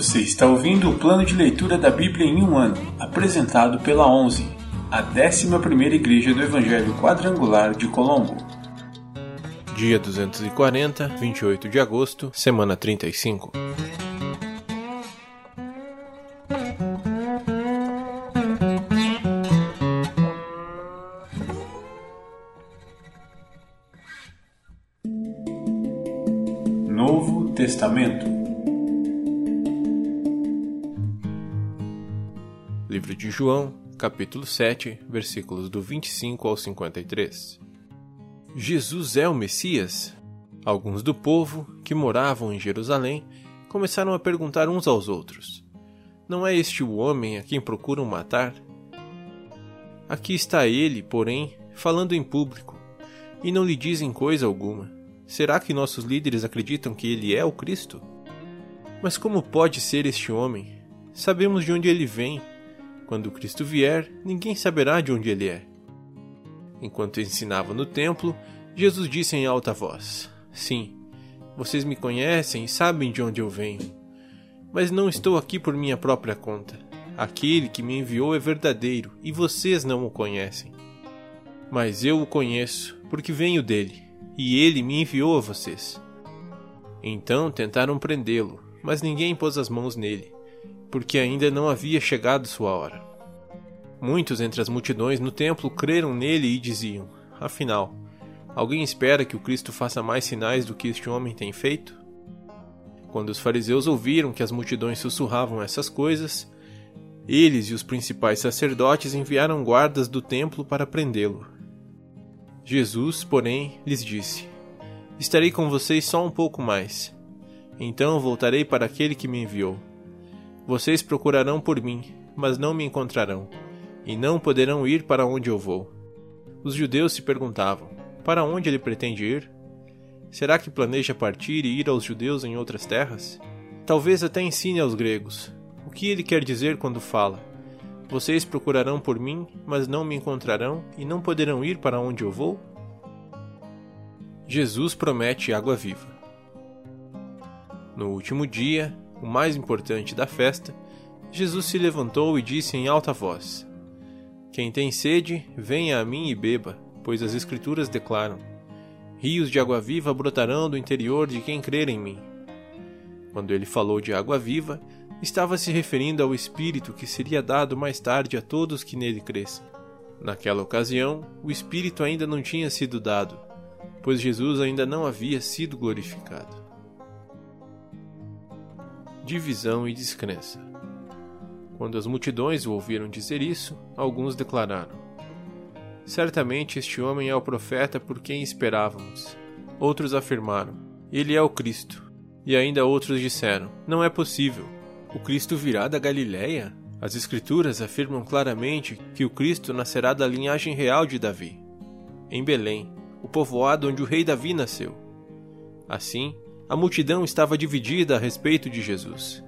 Você está ouvindo o plano de leitura da Bíblia em um ano, apresentado pela 11, a 11ª Igreja do Evangelho Quadrangular de Colombo. Dia 240, 28 de agosto, semana 35. Novo Testamento de João, capítulo 7, versículos do 25 ao 53. Jesus é o Messias? Alguns do povo, que moravam em Jerusalém, começaram a perguntar uns aos outros: Não é este o homem a quem procuram matar? Aqui está ele, porém, falando em público, e não lhe dizem coisa alguma. Será que nossos líderes acreditam que ele é o Cristo? Mas como pode ser este homem? Sabemos de onde ele vem. Quando Cristo vier, ninguém saberá de onde ele é. Enquanto ensinava no templo, Jesus disse em alta voz: Sim, vocês me conhecem e sabem de onde eu venho. Mas não estou aqui por minha própria conta. Aquele que me enviou é verdadeiro e vocês não o conhecem. Mas eu o conheço, porque venho dele e ele me enviou a vocês. Então tentaram prendê-lo, mas ninguém pôs as mãos nele, porque ainda não havia chegado sua hora. Muitos entre as multidões no templo creram nele e diziam: Afinal, alguém espera que o Cristo faça mais sinais do que este homem tem feito? Quando os fariseus ouviram que as multidões sussurravam essas coisas, eles e os principais sacerdotes enviaram guardas do templo para prendê-lo. Jesus, porém, lhes disse: Estarei com vocês só um pouco mais. Então voltarei para aquele que me enviou. Vocês procurarão por mim, mas não me encontrarão, e não poderão ir para onde eu vou. Os judeus se perguntavam: Para onde ele pretende ir? Será que planeja partir e ir aos judeus em outras terras? Talvez até ensine aos gregos. O que ele quer dizer quando fala: vocês procurarão por mim, mas não me encontrarão e não poderão ir para onde eu vou? Jesus promete água viva. No último dia, o mais importante da festa, Jesus se levantou e disse em alta voz: Quem tem sede, venha a mim e beba, pois as Escrituras declaram: Rios de água viva brotarão do interior de quem crer em mim. Quando ele falou de água viva, estava se referindo ao Espírito que seria dado mais tarde a todos que nele crescem. Naquela ocasião, o Espírito ainda não tinha sido dado, pois Jesus ainda não havia sido glorificado. Divisão e descrença. Quando as multidões o ouviram dizer isso, alguns declararam: Certamente este homem é o profeta por quem esperávamos. Outros afirmaram: Ele é o Cristo. E ainda outros disseram: Não é possível o Cristo virá da Galiléia? As Escrituras afirmam claramente que o Cristo nascerá da linhagem real de Davi, em Belém, o povoado onde o rei Davi nasceu. Assim, a multidão estava dividida a respeito de Jesus.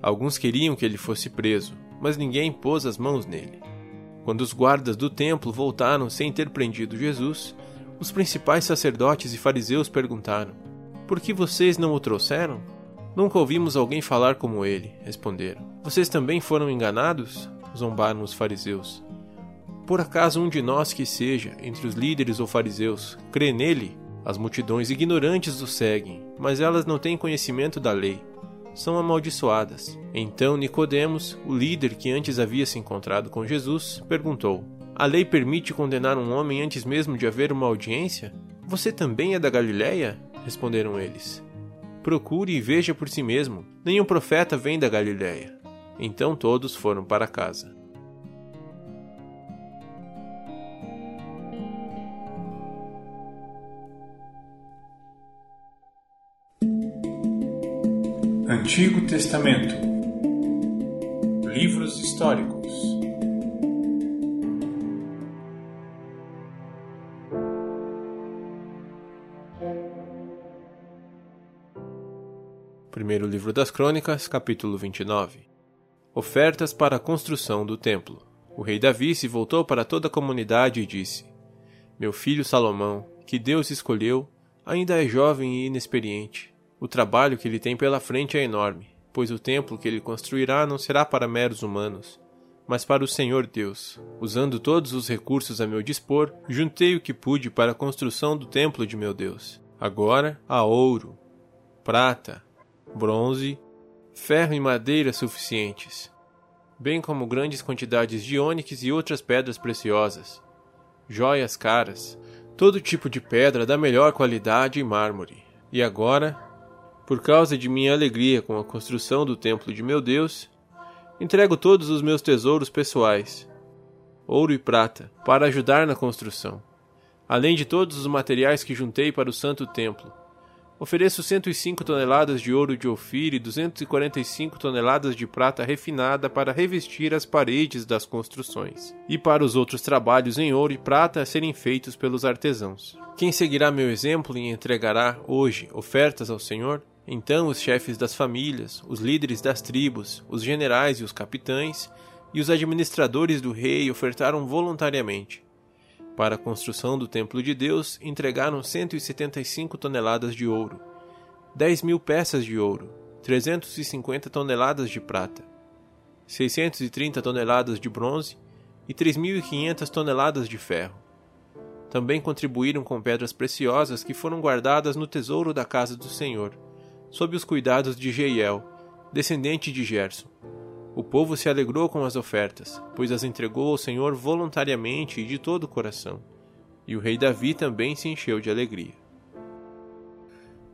Alguns queriam que ele fosse preso, mas ninguém pôs as mãos nele. Quando os guardas do templo voltaram sem ter prendido Jesus, os principais sacerdotes e fariseus perguntaram: Por que vocês não o trouxeram? Nunca ouvimos alguém falar como ele, responderam. Vocês também foram enganados? zombaram os fariseus. Por acaso um de nós que seja, entre os líderes ou fariseus, crê nele? As multidões ignorantes o seguem, mas elas não têm conhecimento da lei. São amaldiçoadas. Então Nicodemos, o líder que antes havia se encontrado com Jesus, perguntou: A lei permite condenar um homem antes mesmo de haver uma audiência? Você também é da Galiléia? responderam eles. Procure e veja por si mesmo. Nenhum profeta vem da Galiléia. Então todos foram para casa. Antigo Testamento Livros históricos Primeiro livro das Crônicas, capítulo 29. Ofertas para a construção do templo. O rei Davi se voltou para toda a comunidade e disse: Meu filho Salomão, que Deus escolheu, ainda é jovem e inexperiente. O trabalho que ele tem pela frente é enorme. pois o templo que ele construirá não será para meros humanos, mas para o Senhor Deus. Usando todos os recursos a meu dispor, juntei o que pude para a construção do templo de meu Deus. Agora há ouro, prata, bronze, ferro e madeira suficientes, bem como grandes quantidades de ônix e outras pedras preciosas, joias caras, todo tipo de pedra da melhor qualidade e mármore. E agora, por causa de minha alegria com a construção do templo de meu Deus, entrego todos os meus tesouros pessoais, ouro e prata, para ajudar na construção, além de todos os materiais que juntei para o santo templo. Ofereço 105 toneladas de ouro de Ofir e 245 toneladas de prata refinada para revestir as paredes das construções, e para os outros trabalhos em ouro e prata a serem feitos pelos artesãos. Quem seguirá meu exemplo e entregará hoje ofertas ao Senhor? Então os chefes das famílias, os líderes das tribos, os generais e os capitães, e os administradores do rei ofertaram voluntariamente. Para a construção do templo de Deus, entregaram 175 toneladas de ouro, 10 mil peças de ouro, 350 toneladas de prata, 630 toneladas de bronze e 3.500 toneladas de ferro. Também contribuíram com pedras preciosas que foram guardadas no tesouro da casa do Senhor sob os cuidados de Jeiel, descendente de Gerson. O povo se alegrou com as ofertas, pois as entregou ao Senhor voluntariamente e de todo o coração. E o rei Davi também se encheu de alegria.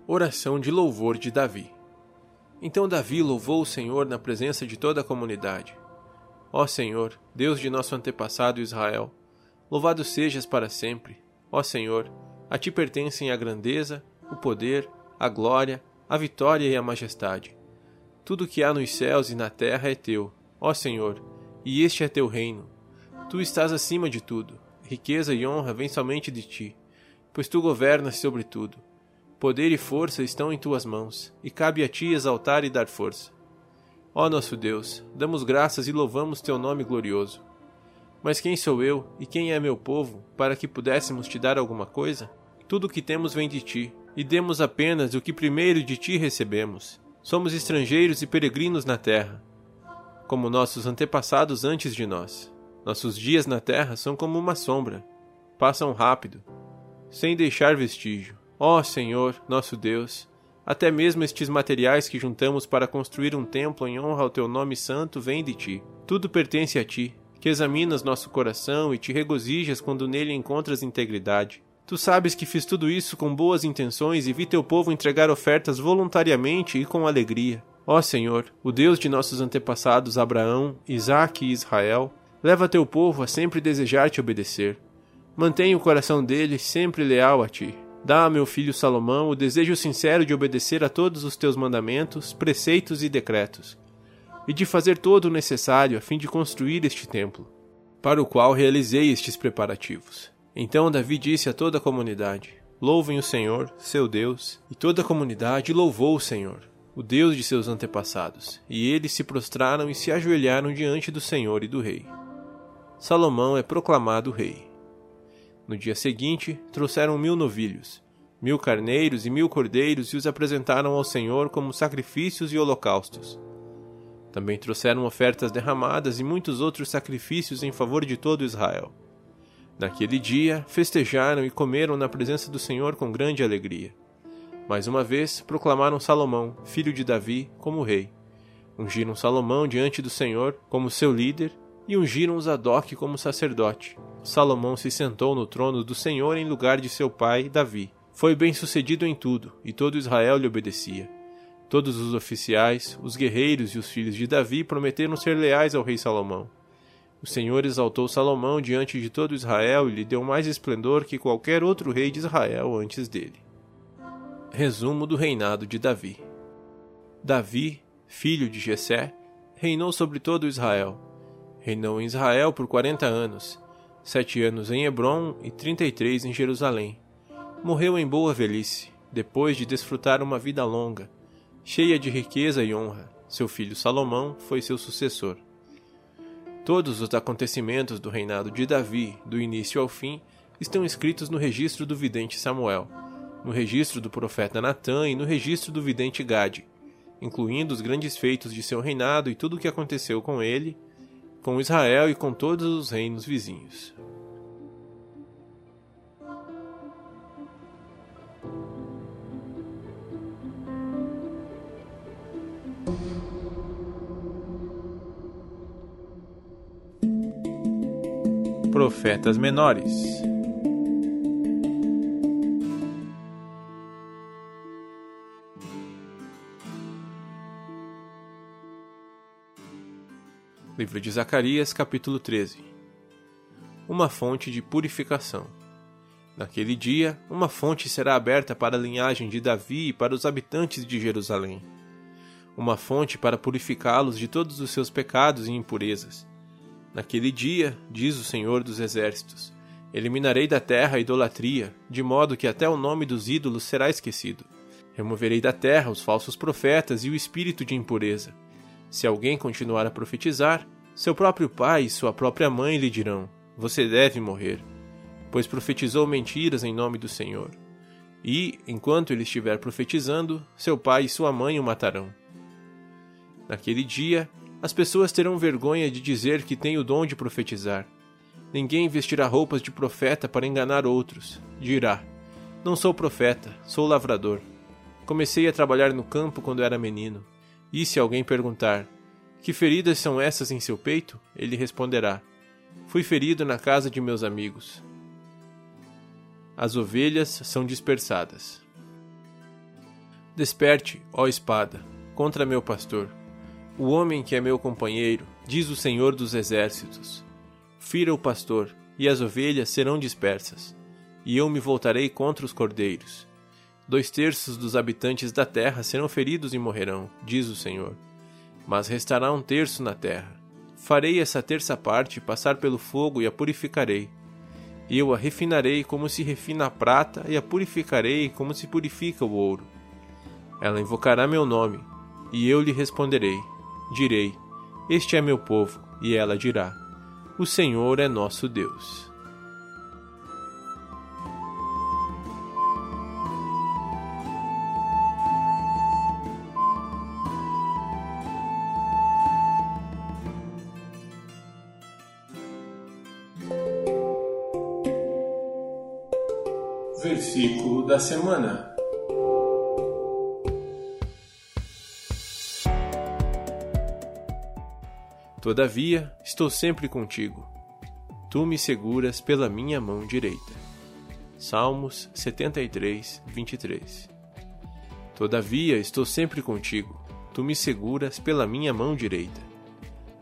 Oração de louvor de Davi. Então Davi louvou o Senhor na presença de toda a comunidade. Ó Senhor, Deus de nosso antepassado Israel, louvado sejas para sempre. Ó Senhor, a ti pertencem a grandeza, o poder, a glória, a vitória e a majestade. Tudo que há nos céus e na terra é teu, ó Senhor, e este é teu reino. Tu estás acima de tudo. Riqueza e honra vêm somente de ti, pois tu governas sobre tudo. Poder e força estão em tuas mãos, e cabe a ti exaltar e dar força. Ó nosso Deus, damos graças e louvamos teu nome glorioso. Mas quem sou eu e quem é meu povo para que pudéssemos te dar alguma coisa? Tudo o que temos vem de ti, e demos apenas o que primeiro de ti recebemos. Somos estrangeiros e peregrinos na terra, como nossos antepassados antes de nós. Nossos dias na terra são como uma sombra, passam rápido, sem deixar vestígio. Ó Senhor, nosso Deus, até mesmo estes materiais que juntamos para construir um templo em honra ao teu nome santo vêm de ti. Tudo pertence a ti, que examinas nosso coração e te regozijas quando nele encontras integridade. Tu sabes que fiz tudo isso com boas intenções e vi teu povo entregar ofertas voluntariamente e com alegria. Ó Senhor, o Deus de nossos antepassados Abraão, Isaque e Israel, leva teu povo a sempre desejar te obedecer. Mantenha o coração deles sempre leal a ti. Dá a meu filho Salomão o desejo sincero de obedecer a todos os teus mandamentos, preceitos e decretos, e de fazer todo o necessário a fim de construir este templo, para o qual realizei estes preparativos. Então Davi disse a toda a comunidade: Louvem o Senhor, seu Deus. E toda a comunidade louvou o Senhor, o Deus de seus antepassados. E eles se prostraram e se ajoelharam diante do Senhor e do rei. Salomão é proclamado rei. No dia seguinte, trouxeram mil novilhos, mil carneiros e mil cordeiros e os apresentaram ao Senhor como sacrifícios e holocaustos. Também trouxeram ofertas derramadas e muitos outros sacrifícios em favor de todo Israel. Naquele dia, festejaram e comeram na presença do Senhor com grande alegria. Mais uma vez, proclamaram Salomão, filho de Davi, como rei. Ungiram Salomão diante do Senhor como seu líder e ungiram Zadok como sacerdote. Salomão se sentou no trono do Senhor em lugar de seu pai, Davi. Foi bem sucedido em tudo, e todo Israel lhe obedecia. Todos os oficiais, os guerreiros e os filhos de Davi prometeram ser leais ao rei Salomão. O Senhor exaltou Salomão diante de todo Israel e lhe deu mais esplendor que qualquer outro rei de Israel antes dele. Resumo do reinado de Davi. Davi, filho de Jessé, reinou sobre todo Israel. Reinou em Israel por quarenta anos, sete anos em Hebron e trinta e três em Jerusalém. Morreu em boa velhice, depois de desfrutar uma vida longa, cheia de riqueza e honra. Seu filho Salomão foi seu sucessor. Todos os acontecimentos do reinado de Davi, do início ao fim, estão escritos no registro do vidente Samuel, no registro do profeta Natã e no registro do vidente Gade. incluindo os grandes feitos de seu reinado e tudo o que aconteceu com ele, com Israel e com todos os reinos vizinhos. Profetas menores Livro de Zacarias, capítulo 13 Uma fonte de purificação. Naquele dia, uma fonte será aberta para a linhagem de Davi e para os habitantes de Jerusalém. Uma fonte para purificá-los de todos os seus pecados e impurezas. Naquele dia, diz o Senhor dos Exércitos, eliminarei da terra a idolatria, de modo que até o nome dos ídolos será esquecido. Removerei da terra os falsos profetas e o espírito de impureza se alguém continuar a profetizar, seu próprio pai e sua própria mãe lhe dirão: Você deve morrer, pois profetizou mentiras em nome do Senhor. E, enquanto ele estiver profetizando, seu pai e sua mãe o matarão. Naquele dia, as pessoas terão vergonha de dizer que têm o dom de profetizar. Ninguém vestirá roupas de profeta para enganar outros. Dirá: Não sou profeta, sou lavrador. Comecei a trabalhar no campo quando era menino. E se alguém perguntar: Que feridas são essas em seu peito? Ele responderá: Fui ferido na casa de meus amigos. As ovelhas são dispersadas. Desperte, ó espada, contra meu pastor, o homem que é meu companheiro, diz o Senhor dos Exércitos. Fira o pastor, e as ovelhas serão dispersas, e eu me voltarei contra os cordeiros Dois terços dos habitantes da terra serão feridos e morrerão, diz o Senhor. Mas restará um terço na terra. Farei essa terça parte passar pelo fogo e a purificarei. Eu a refinarei como se refina a prata e a purificarei como se purifica o ouro. Ela invocará meu nome, e eu lhe responderei. Direi: Este é meu povo, e ela dirá: O Senhor é nosso Deus. Versículo da semana. Todavia, estou sempre contigo. Tu me seguras pela minha mão direita. Salmos 73, 23. Todavia, estou sempre contigo. Tu me seguras pela minha mão direita.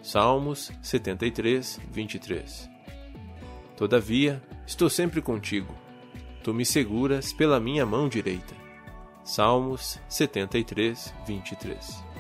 Salmos 73, 23. Todavia, estou sempre contigo tu me seguras pela minha mão direita. Salmos 73, 23